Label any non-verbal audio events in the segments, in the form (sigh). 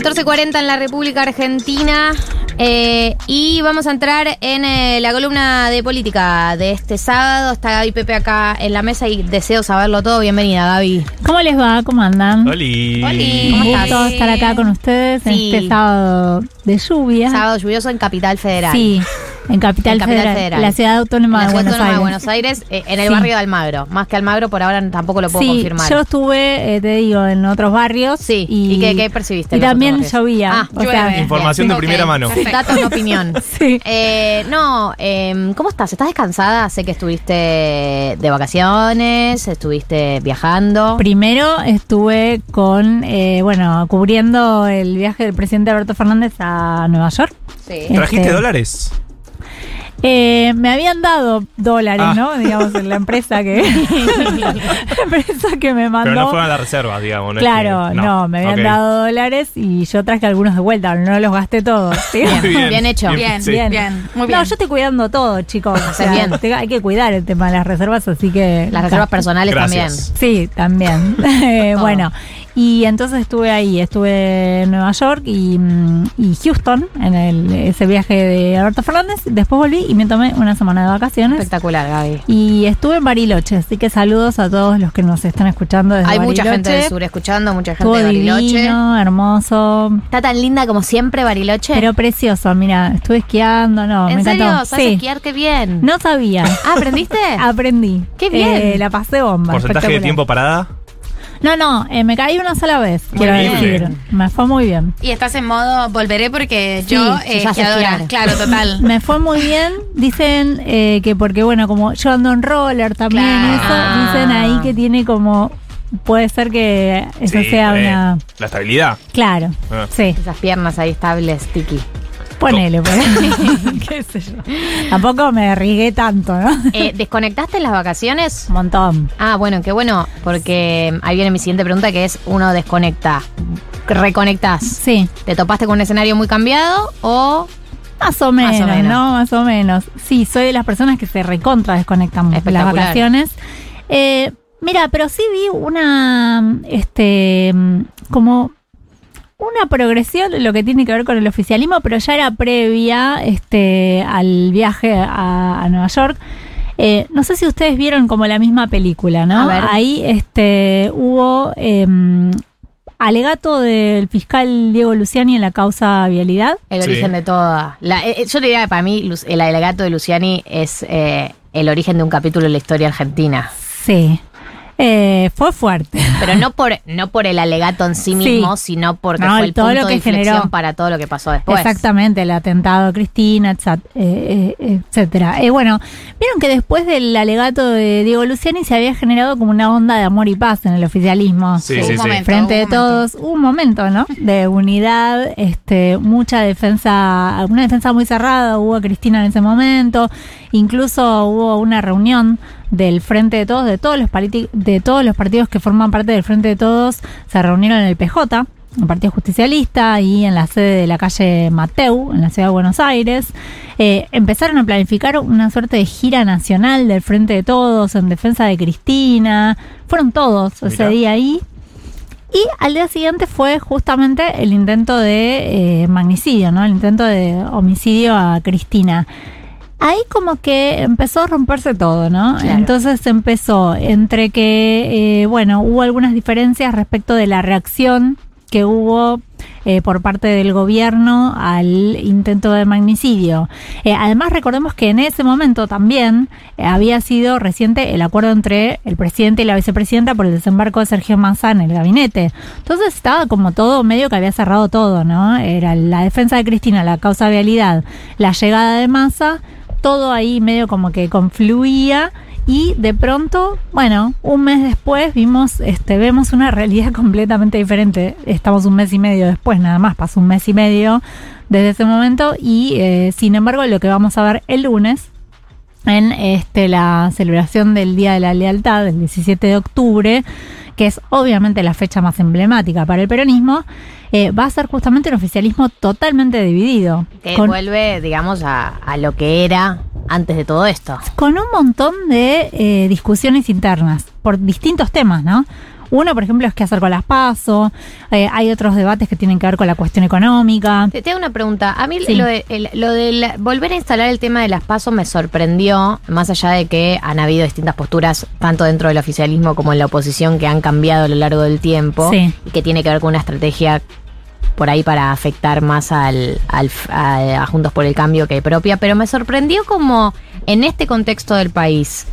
14.40 en la República Argentina. eh, y vamos a entrar en eh, la columna de política de este sábado. Está Gaby Pepe acá en la mesa y deseo saberlo todo. Bienvenida, Gaby. ¿Cómo les va? ¿Cómo andan? Oli. Oli. ¿Cómo estás? gusto estar acá con ustedes Sí. en este sábado de lluvia. Sábado lluvioso en Capital Federal. Sí, en Capital, En Capital Federal, Federal. la ciudad autónoma la de ciudad Buenos autónoma Aires. de Buenos Aires, eh, en el Sí. barrio de Almagro. Más que Almagro, por ahora tampoco lo puedo sí, confirmar. yo estuve, eh, te digo, en otros barrios. Sí. ¿Y, ¿Y qué- qué percibiste Y también llovía. Ah, o sea. Información de primera mano. Datos, no opinión. (laughs) Sí. Eh, no, eh, ¿cómo estás? ¿Estás descansada? Sé que estuviste de vacaciones, estuviste viajando. Primero estuve con, eh, bueno, cubriendo el viaje del presidente Alberto Fernández a Nueva York. Sí. ¿Trajiste Este, dólares? Eh, me habían dado dólares, Ah. ¿no? Digamos, en la empresa que, (laughs) (laughs) la empresa que me mandó. Pero no fueron las reservas, digamos. ¿no? es Claro, que- no, me habían dado dólares y yo traje algunos de vuelta, no los gasté todos. (laughs) bien, Bien hecho. Bien, sí. Bien. bien, muy No, bien. yo estoy cuidando todo, chicos. O sea, bien. te- hay que cuidar el tema de las reservas, así que. Las reservas personales Gracias. Sí, también. Eh, bueno, y entonces estuve ahí, estuve en Nueva York y, mm, y Houston, en el, ese viaje de Alberto Fernández. Después volví y me tomé una semana de vacaciones. Espectacular, Gaby. Y estuve en Bariloche, así que saludos a todos los que nos están escuchando desde Hay mucha gente del sur escuchando, mucha gente Estuvo de Bariloche. divino, hermoso, Está tan linda como siempre Bariloche. pero precioso. Mira, estuve esquiando, no, ¿En me serio? encantó. ¿Sabes Sí. esquiar? Qué bien. No sabía. Ah, ¿aprendiste? (laughs) Aprendí. Qué bien. Eh, la pasé bomba. ¿Porcentaje de tiempo parada? No, no, eh, me caí una sola vez, quiero decir. Me fue muy bien. Y estás en modo volveré porque Sí, yo eh, ya esquiadora. Claro, total. (laughs) Me fue muy bien. Dicen eh, que porque, bueno, como yo ando en roller también, Claro. eso, dicen ahí que tiene como. Puede ser que eso Sí, sea eh, una. La estabilidad. Claro, Ah. sí. Esas piernas ahí estables, Tiki. Ponele, pues. (laughs) (laughs) ¿Qué sé yo? Tampoco me arriesgué tanto, ¿no? Eh, ¿Desconectaste en las vacaciones? Un montón. Ah, bueno, qué bueno, porque ahí viene mi siguiente pregunta que es, uno desconecta, reconectás. Sí. ¿Te topaste con un escenario muy cambiado o Más o menos, menos. ¿no? Más o menos. Sí, soy de las personas que se recontra desconectan de las vacaciones. Eh, mira, pero sí vi una, este, mm, como una progresión en lo que tiene que ver con el oficialismo, pero ya era previa, este, al viaje a, a Nueva York. Eh, no sé si ustedes vieron como la misma película, ¿no? A ver. Ahí, este, hubo em, alegato del fiscal Diego Luciani en la causa vialidad. el Sí. origen de toda? La- eh, yo diría que para mí el alegato de Luciani es eh, el origen de un capítulo de la historia argentina. Sí. Eh, fue fuerte. Pero no (laughs) por, no por el alegato en sí Sí. mismo, sino porque No, fue el todo punto lo de que inflexión generó. para todo lo que pasó después. Exactamente, el atentado a Cristina, eh, eh, etcétera. Eh, bueno, vieron que después del alegato de Diego Luciani se había generado como una onda de amor y paz en el oficialismo. Sí, Un sí, momento. Frente de momento. todos, hubo un momento, ¿no? De unidad, este, mucha defensa, una defensa muy cerrada hubo a Cristina en ese momento, incluso hubo una reunión del Frente de Todos, de todos los de todos los partidos que forman parte del Frente de Todos, se reunieron en el PJ, el Partido Justicialista, y en la sede de la calle Mateu, en la ciudad de Buenos Aires. Eh, empezaron a planificar una suerte de gira nacional del Frente de Todos en defensa de Cristina. Fueron todos ese Mirá. día ahí. Y al día siguiente fue justamente el intento de eh, magnicidio, ¿no? El intento de homicidio a Cristina. Ahí como que empezó a romperse todo, ¿no? Claro. Entonces empezó entre que, eh, bueno, hubo algunas diferencias respecto de la reacción que hubo eh, por parte del gobierno al intento de magnicidio. Eh, además, recordemos que en ese momento también eh, había sido reciente el acuerdo entre el presidente y la vicepresidenta por el desembarco de Sergio Massa en el gabinete. Entonces estaba como todo medio que había cerrado todo, ¿no? Era la defensa de Cristina, la causa vialidad, la llegada de Massa, todo ahí medio como que confluía y de pronto, bueno, un mes después vimos, este, vemos una realidad (laughs) completamente diferente. Estamos un mes y medio después, nada más, pasó un mes y medio desde ese momento y eh, sin embargo lo que vamos a ver el lunes en este, la celebración del Día de la Lealtad, del 17 de octubre, que es obviamente la fecha más emblemática para el peronismo, eh, va a ser justamente un oficialismo totalmente dividido. Que con- vuelve, digamos, a, a lo que era antes de todo esto. con un montón de eh, discusiones internas por distintos temas, ¿no? Uno, por ejemplo, es qué hacer con las PASO. Eh, hay otros debates que tienen que ver con la cuestión económica. Te, te hago una pregunta. A mí Sí. lo de el- lo volver a instalar el tema de las pasos me sorprendió, más allá de que han habido distintas posturas, tanto dentro del oficialismo como en la oposición, que han cambiado a lo largo del tiempo Sí. y que tiene que ver con una estrategia por ahí para afectar más al, al- a, a Juntos por el Cambio que propia, pero me sorprendió como en este contexto del país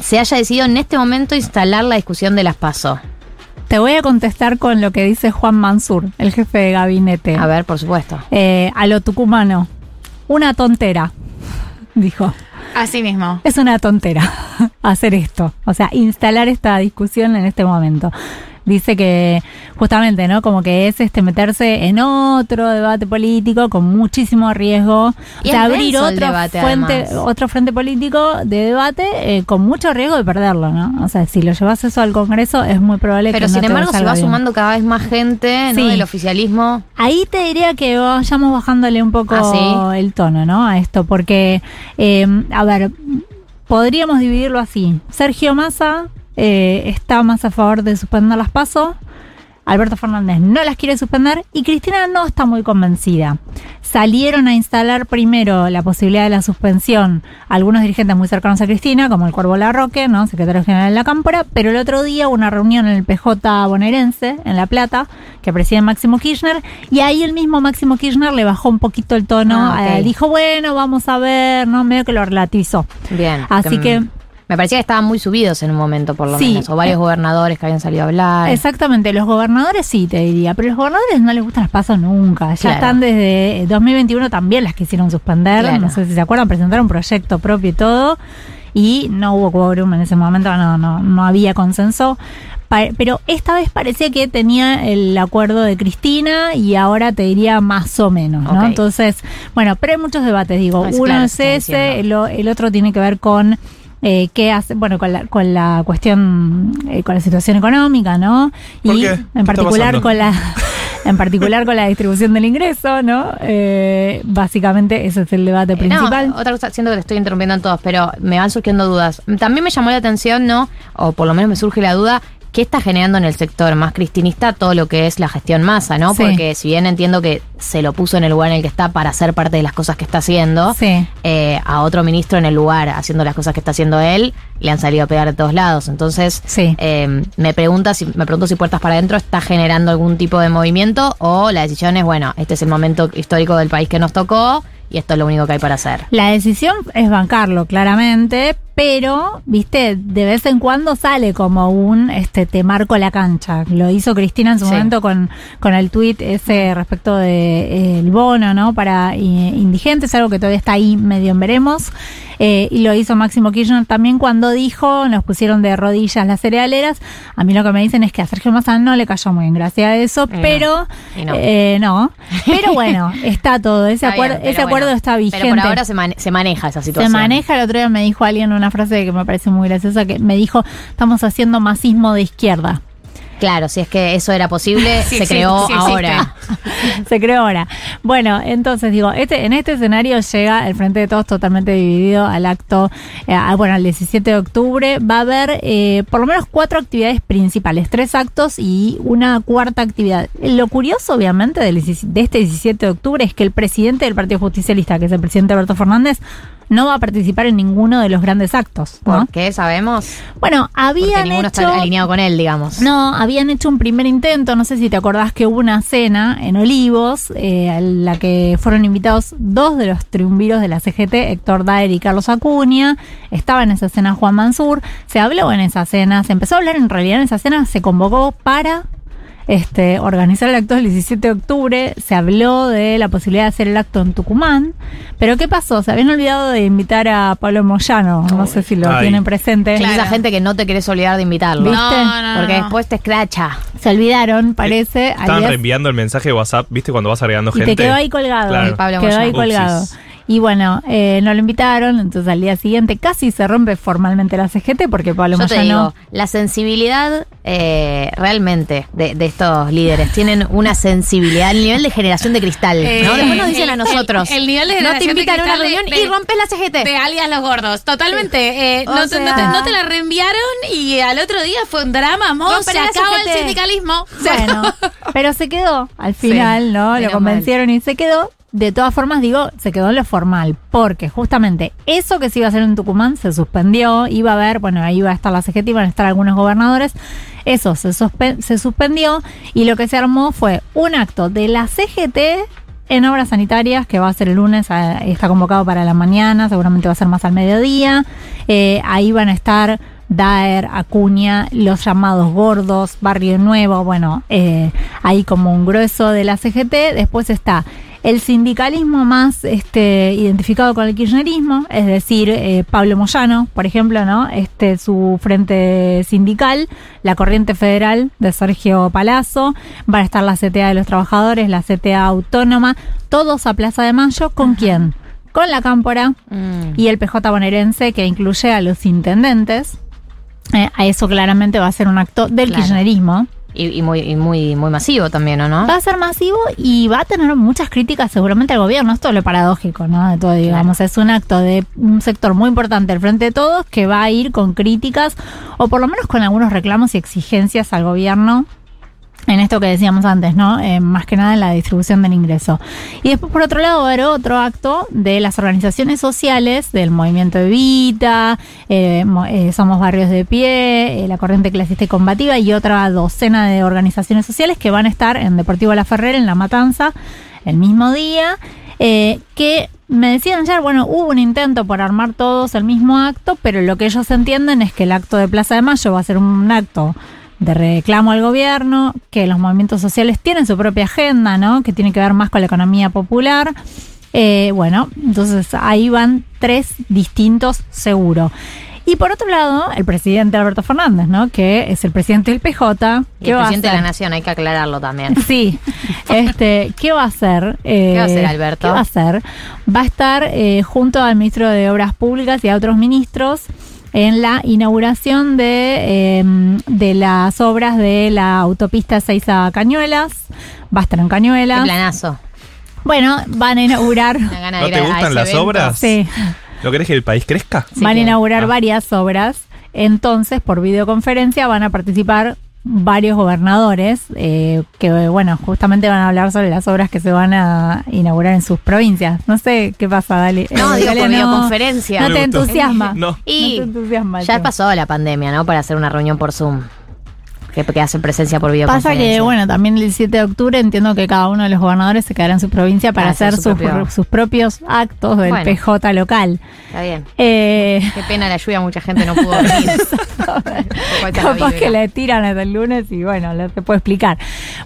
se haya decidido en este momento instalar la discusión de las pasos. Te voy a contestar con lo que dice Juan Mansur, el jefe de gabinete. A ver, por supuesto. Eh, a lo tucumano. Una tontera, (laughs) dijo. Así mismo. Es una tontera (laughs) hacer esto, o sea, instalar esta discusión en este momento. Dice que justamente, ¿no? Como que es este meterse en otro debate político con muchísimo riesgo. Y es abrir otro debate, fuente, además. otro frente político de debate eh, con mucho riesgo de perderlo, ¿no? O sea, si lo llevas eso al Congreso es muy probable Pero que no sin te embargo se salga va bien. sumando cada vez más gente ¿no? Sí. del oficialismo. Ahí te diría que vayamos bajándole un poco ¿Ah, el tono, ¿no? A esto, porque, eh, a ver, podríamos dividirlo así. Sergio Massa eh, está más a favor de suspender las pasos. Alberto Fernández no las quiere suspender y Cristina no está muy convencida. Salieron a instalar primero la posibilidad de la suspensión algunos dirigentes muy cercanos a Cristina, como el Cuervo Larroque, ¿no? secretario general de la Cámpora, pero el otro día hubo una reunión en el PJ bonaerense, en La Plata, que preside Máximo Kirchner, y ahí el mismo Máximo Kirchner le bajó un poquito el tono, Ah, eh, dijo, bueno, vamos a ver, ¿no? medio que lo relativizó. Bien. Así que- Me parecía que estaban muy subidos en un momento, por lo Sí. menos. O varios gobernadores que habían salido a hablar. Exactamente, los gobernadores sí te diría, pero los gobernadores no les gustan las pasos nunca. Ya Claro. están desde 2021 también las quisieron suspender. Claro. No sé si se acuerdan, presentaron un proyecto propio y todo. Y no hubo quórum en ese momento, no, no, no había consenso. Pero esta vez parecía que tenía el acuerdo de Cristina y ahora te diría más o menos, ¿no? Entonces, bueno, pero hay muchos debates, digo. Es Uno claro, es ese, el, el otro tiene que ver con eh, qué hace, bueno, con la, con la cuestión, eh, con la situación económica, ¿no? ¿Por y qué? ¿Qué en particular con la, (laughs) en particular con la distribución del ingreso, ¿no? Eh, básicamente ese es el debate Eh, no, principal. otra cosa, siento que le estoy interrumpiendo en todos, pero me van surgiendo dudas. También me llamó la atención, ¿no? O por lo menos me surge la duda. ¿Qué está generando en el sector más cristinista todo lo que es la gestión masa, no? Sí. Porque si bien entiendo que se lo puso en el lugar en el que está para hacer parte de las cosas que está haciendo, Sí. eh, a otro ministro en el lugar haciendo las cosas que está haciendo él, le han salido a pegar de todos lados. Entonces, Sí. eh, me pregunta si, me pregunto si Puertas para Adentro está generando algún tipo de movimiento o la decisión es, bueno, este es el momento histórico del país que nos tocó y esto es lo único que hay para hacer. La decisión es bancarlo, claramente, pero, viste, de vez en cuando sale como un, este, te marco la cancha. Lo hizo Cristina en su Sí. momento con, con el tuit ese respecto del bono, ¿no? Para eh, indigentes, algo que todavía está ahí medio en veremos. Eh, y lo hizo Máximo Kirchner también cuando dijo, nos pusieron de rodillas las cerealeras. A mí lo que me dicen es que a Sergio Massa no le cayó muy bien gracias a eso, no. pero no. eh, no. Pero bueno, (laughs) está todo. Ese, Está acuerdo, bien, ese acuerdo bueno, está vigente. Pero por ahora se, se maneja esa Se situación. maneja, el otro día me dijo alguien una frase que me parece muy graciosa, que me dijo, estamos haciendo masismo de izquierda. Claro, si es que eso era posible, (laughs) Sí se creó sí ahora. (laughs) Se creó ahora. Bueno, entonces digo, este, en este escenario llega el Frente de Todos totalmente dividido al acto, eh, bueno, al 17 de octubre. Va a haber eh, por lo menos cuatro actividades principales, tres actos y una cuarta actividad. Lo curioso, obviamente, del 17 de este 17 de octubre es que el presidente del Partido Justicialista, que es el presidente Alberto Fernández, no va a participar en ninguno de los grandes actos. ¿no? ¿Por qué? ¿Sabemos? Bueno, Porque habían ninguno hecho... está alineado con él, digamos. No, habían hecho un primer intento, no sé si te acordás que hubo una cena en Olivos, eh, a la que fueron invitados dos de los triunviros de la CGT, Héctor Daer y Carlos Acuña. Estaba en esa cena Juan Mansur, se habló en esa cena, se empezó a hablar en realidad en esa cena, se convocó para este, organizar el acto del 17 de octubre, se habló de la posibilidad de hacer el acto en Tucumán, pero ¿qué pasó? Se habían olvidado de invitar a Pablo Moyano, no sé si lo Ay. tienen presente. Es Claro. esa gente que no te querés olvidar de invitarlo. ¿Viste? No, no, Porque no. después te escracha. Se olvidaron, parece. al Estaban reenviando el mensaje de WhatsApp, ¿viste? Cuando vas agregando y gente. te quedó ahí colgado. Claro. Pablo quedó ahí colgado. Upsis. Y bueno, eh, no lo invitaron, entonces al día siguiente casi se rompe formalmente la CGT porque Pablo Yo te Moyano... digo, la sensibilidad eh, realmente de, de estos líderes tienen una sensibilidad, el nivel de generación de cristal, ¿no? Eh, Después nos dicen el- a nosotros. el- el nivel de no te generación de invitan a una reunión de- y rompes la CGT. De alias los gordos, totalmente. Eh, no, te, sea- no te- no te la reenviaron y al otro día fue un drama, mo, se acaba el sindicalismo. Bueno, (laughs) pero se quedó al final, Sí, ¿no? Lo convencieron y se quedó. De todas formas, digo, se quedó en lo formal, porque justamente eso que se iba a hacer en Tucumán se suspendió, iba a haber, bueno, ahí iba a estar la CGT, iban a estar algunos gobernadores, eso se, suspe- se suspendió y lo que se armó fue un acto de la CGT en obras sanitarias, que va a ser el lunes, a- está convocado para la mañana, seguramente va a ser más al mediodía, Eh, ahí van a estar Daer, Acuña, los llamados gordos, Barrio Nuevo, bueno, eh, ahí como un grueso de la CGT. Después está el sindicalismo más este, identificado con el kirchnerismo, es decir, eh, Pablo Moyano, por ejemplo, ¿no? Este, su frente sindical, la corriente federal de Sergio Palazzo, van a estar la CTA de los trabajadores, la CTA autónoma, todos a Plaza de Mayo, ¿con quién? Con la Cámpora, Mm. y el PJ bonaerense que incluye a los intendentes. Eh, a eso claramente va a ser un acto del Claro. kirchnerismo. Y, y muy, y muy, muy masivo también, ¿o no? Va a ser masivo y va a tener muchas críticas seguramente al gobierno. Esto es lo paradójico, ¿no? De todo, digamos. Es un acto de un sector muy importante al frente de todos que va a ir con críticas o por lo menos con algunos reclamos y exigencias al gobierno en esto que decíamos antes, ¿no? Eh, más que nada en la distribución del ingreso. Y después, por otro lado, va a haber otro acto de las organizaciones sociales, del movimiento Evita, eh, eh, Somos Barrios de Pie, eh, la Corriente Clasista y Combativa y otra docena de organizaciones sociales que van a estar en Deportivo La Ferrer, en La Matanza, el mismo día. que me decían ayer, bueno, hubo un intento por armar todos el mismo acto, pero lo que ellos entienden es que el acto de Plaza de Mayo va a ser un acto de reclamo al gobierno, que los movimientos sociales tienen su propia agenda, ¿no? Que tiene que ver más con la economía popular. Eh, bueno, entonces ahí van tres distintos seguro. Y por otro lado, el presidente Alberto Fernández, ¿no? Que es el presidente del PJ. Y ¿qué el va a presidente de la hacer? nación, hay que aclararlo también. (laughs) Sí, este, ¿qué va a hacer? Eh, ¿Qué va a hacer, Alberto? ¿Qué va a hacer? Va a estar eh, junto al ministro de Obras Públicas y a otros ministros en la inauguración de, eh, de las obras de la autopista 6 a Cañuelas. Va a estar en Qué Cañuelas. planazo. Bueno, van a inaugurar. ¿No te gustan las evento. obras? Sí, ¿No querés que el país crezca? Sí van a inaugurar Ah. varias obras. Entonces, por videoconferencia van a participar varios gobernadores eh, que, bueno, justamente van a hablar sobre las obras que se van a inaugurar en sus provincias. No sé qué pasa, Dali. No, Eh, digo, Dalia, por videoconferencia. No te entusiasma. No. Y No te entusiasma. ya pasó la pandemia, ¿no? Para hacer una reunión por Zoom. Que, que hacen presencia por Pasa videoconferencia. que, bueno, también el 7 de octubre entiendo que cada uno de los gobernadores se quedará en su provincia para, Para hacer hacer su sus, propio- sus propios actos del Bueno. PJ local. Está bien. Eh, Qué pena la lluvia, mucha gente no (laughs) pudo venir. Capaz que le tiran hasta el lunes y bueno, no se puede explicar.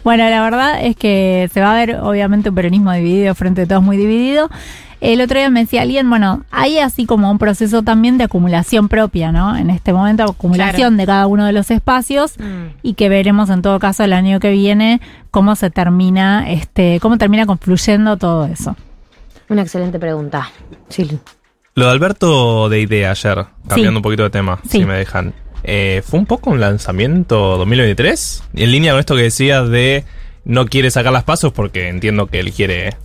Bueno, la verdad es que se va a ver obviamente un peronismo dividido, frente de todos muy dividido. El otro día me decía alguien, bueno, hay así como un proceso también de acumulación propia, ¿no? En este momento, acumulación de cada uno de los espacios Mm. y que veremos en todo caso el año que viene cómo se termina, este, cómo termina confluyendo todo eso. Una excelente pregunta. Sí. Lo de Alberto de idea ayer, cambiando un poquito de tema, Sí. si me dejan. Eh, ¿Fue un poco un lanzamiento 2023? En línea con esto que decías de no quiere sacar las pasos porque entiendo que él quiere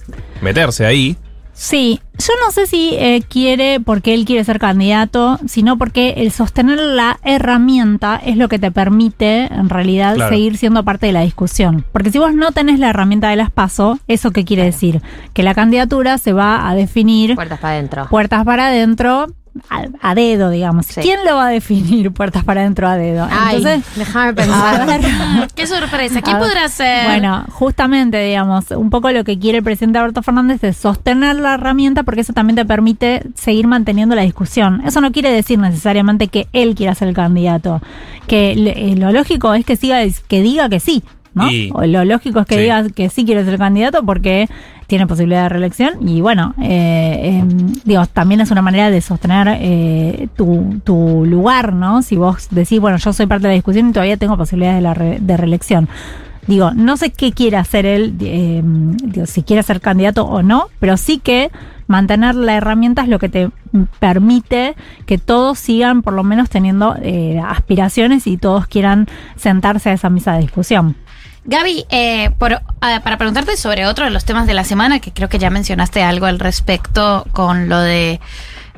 meterse ahí. Sí, yo no sé si eh, quiere porque él quiere ser candidato, sino porque el sostener la herramienta es lo que te permite en realidad Claro. seguir siendo parte de la discusión. Porque si vos no tenés la herramienta de las PASO, ¿eso qué quiere decir? Que la candidatura se va a definir Puertas para adentro. puertas para adentro a, a dedo, digamos. Sí. ¿Quién lo va a definir puertas para adentro a dedo? Ay, Entonces, déjame a pensar. ver. (laughs) Qué sorpresa. ¿Quién podrá ser? Bueno, justamente, digamos, un poco lo que quiere el presidente Alberto Fernández es sostener la herramienta porque eso también te permite seguir manteniendo la discusión. Eso no quiere decir necesariamente que él quiera ser el candidato. Que le- eh, lo lógico es que siga, que diga que sí. ¿no? Y- O lo lógico es que Sí. diga que sí quiere ser el candidato porque tiene posibilidad de reelección y bueno, eh, eh, digo, también es una manera de sostener eh, tu, lugar, ¿no? Si vos decís, bueno, yo soy parte de la discusión y todavía tengo posibilidades de, la re- de reelección. Digo, no sé qué quiere hacer él, eh, digo, si quiere ser candidato o no, pero sí que mantener la herramienta es lo que te permite que todos sigan por lo menos teniendo eh, aspiraciones y todos quieran sentarse a esa mesa de discusión. Gaby, eh, por, ah, para preguntarte sobre otro de los temas de la semana, que creo que ya mencionaste algo al respecto con lo de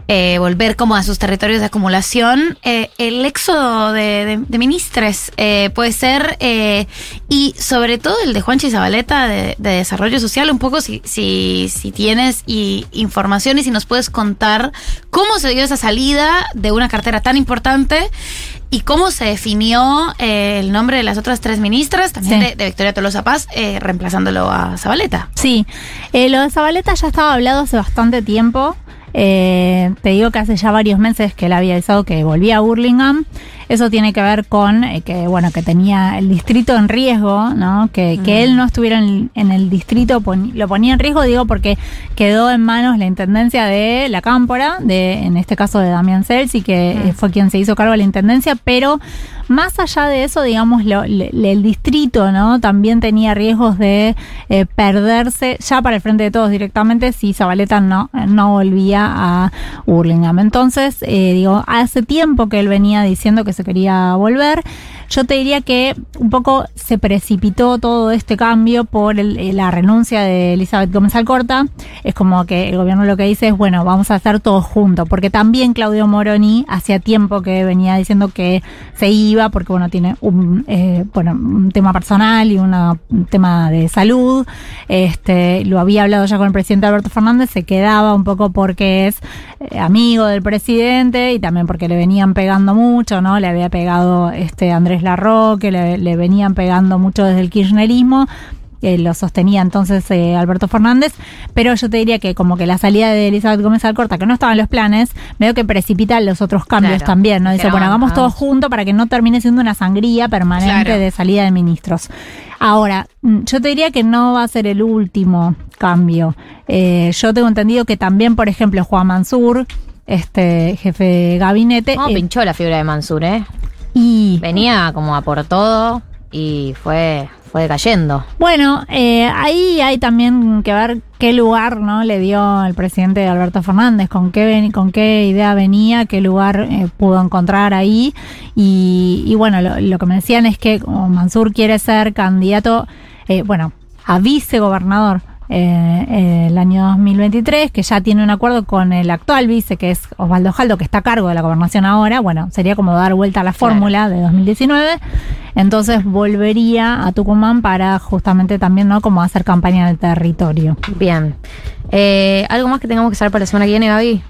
eh, volver como a sus territorios de acumulación, eh, el éxodo de, de- de ministres eh, puede ser, eh, y sobre todo el de Juanchi Zabaleta de, de Desarrollo Social, un poco si, si, si tienes y, información y si nos puedes contar cómo se dio esa salida de una cartera tan importante y cómo se definió eh, el nombre de las otras tres ministras, también Sí. de, de Victoria Tolosa Paz, eh, reemplazándolo a Zabaleta. Sí, eh, lo de Zabaleta ya estaba hablado hace bastante tiempo. Eh, te digo que hace ya varios meses que él había avisado que volvía a Burlingame. Eso tiene que ver con eh, que, bueno, que tenía el distrito en riesgo, ¿no? Que, que él no estuviera en, en el distrito pon- lo ponía en riesgo, digo, porque quedó en manos la intendencia de la Cámpora, de, en este caso de Damián Celsi, que eh, fue quien se hizo cargo de la intendencia, pero más allá de eso, digamos, lo- le- le- el distrito, ¿no? También tenía riesgos de eh, perderse ya para el frente de todos directamente si Zabaleta no, no volvía a Burlingame. Entonces, eh, digo, hace tiempo que él venía diciendo que se quería volver. Yo te diría que un poco se precipitó todo este cambio por el- eh, la renuncia de Elizabeth Gómez Alcorta. Es como que el gobierno lo que dice es, bueno, vamos a hacer todo junto, porque también Claudio Moroni hacía tiempo que venía diciendo que se iba, porque bueno, tiene un, eh, bueno, un tema personal y un tema de salud. Este, lo había hablado ya con el presidente Alberto Fernández, se quedaba un poco porque es eh, amigo del presidente y también porque le venían pegando mucho, ¿no? Le había pegado este Andrés Larroque, le, le venían pegando mucho desde el kirchnerismo. eh, lo sostenía entonces eh, Alberto Fernández, pero yo te diría que como que la salida de Elizabeth Gómez Alcorta, que no estaba en los planes, veo que precipita los otros cambios Claro. también, ¿no? Dice, bueno, hagamos vamos. todos juntos para que no termine siendo una sangría permanente Claro. de salida de ministros. Ahora, mm, yo te diría que no va a ser el último cambio. Eh, yo tengo entendido que también, por ejemplo, Juan Mansur, este jefe de gabinete, ¿Cómo eh, pinchó la figura de Mansur, eh? Y Venía como a por todo y fue, fue cayendo. Bueno, eh, ahí hay también que ver qué lugar no le dio el presidente Alberto Fernández, con qué ven- con qué idea venía, qué lugar eh, pudo encontrar ahí. Y, y bueno, lo, lo que me decían es que como Mansur quiere ser candidato, eh, bueno, a vicegobernador. Eh, el año 2023, que ya tiene un acuerdo con el actual vice, que es Osvaldo Jaldo, que está a cargo de la gobernación ahora. Bueno, sería como dar vuelta a la fórmula de 2019. Entonces volvería a Tucumán para justamente también, ¿no? Como hacer campaña en el territorio. Bien. Eh, ¿Algo más que tengamos que saber para la semana que viene, Gaby?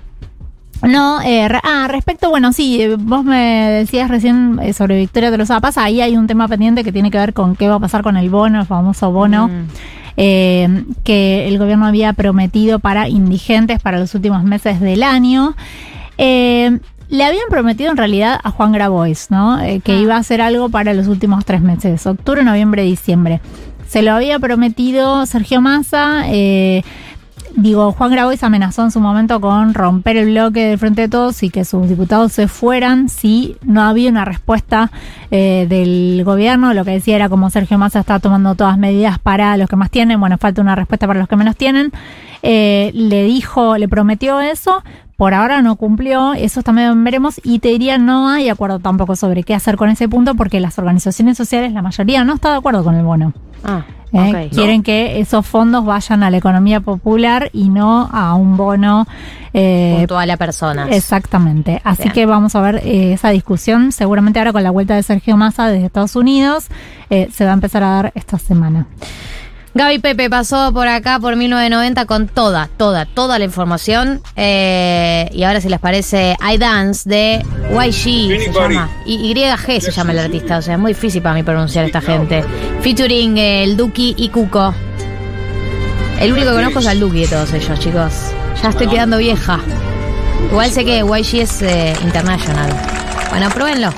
No, eh, ah, respecto, bueno, sí, eh, vos me decías recién eh, sobre Victoria de los Paz, ahí hay un tema pendiente que tiene que ver con qué va a pasar con el bono, el famoso bono. Mm. Eh, que el gobierno había prometido para indigentes para los últimos meses del año. Eh, le habían prometido en realidad a Juan Grabois, ¿no? Eh, que Ah. iba a hacer algo para los últimos tres meses, octubre, noviembre, diciembre. Se lo había prometido Sergio Massa. eh, digo, Juan Grabois amenazó en su momento con romper el bloque del Frente de Todos y que sus diputados se fueran si no había una respuesta eh, del gobierno. Lo que decía era como Sergio Massa está tomando todas medidas para los que más tienen, bueno, falta una respuesta para los que menos tienen. Eh, le dijo, le prometió eso. Por ahora no cumplió, eso también veremos y te diría no hay acuerdo tampoco sobre qué hacer con ese punto porque las organizaciones sociales, la mayoría no está de acuerdo con el bono. Ah, ¿eh? Quieren que esos fondos vayan a la economía popular y no a un bono. eh, Puntual a personas. Exactamente. Así Bien. que vamos a ver eh, esa discusión. Seguramente ahora con la vuelta de Sergio Massa desde Estados Unidos eh, se va a empezar a dar esta semana. Gaby Pepe pasó por acá por 1990 con toda, toda, toda la información. Eh, y ahora si les parece, I Dance de YG se llama. Y YG se llama el artista. O sea, es muy difícil para mí pronunciar esta gente. Featuring eh, el Duki y Cuco. El único que conozco es al Duki de todos ellos, chicos. Ya estoy quedando vieja. Igual sé que YG es eh, international. Bueno, pruébenlo.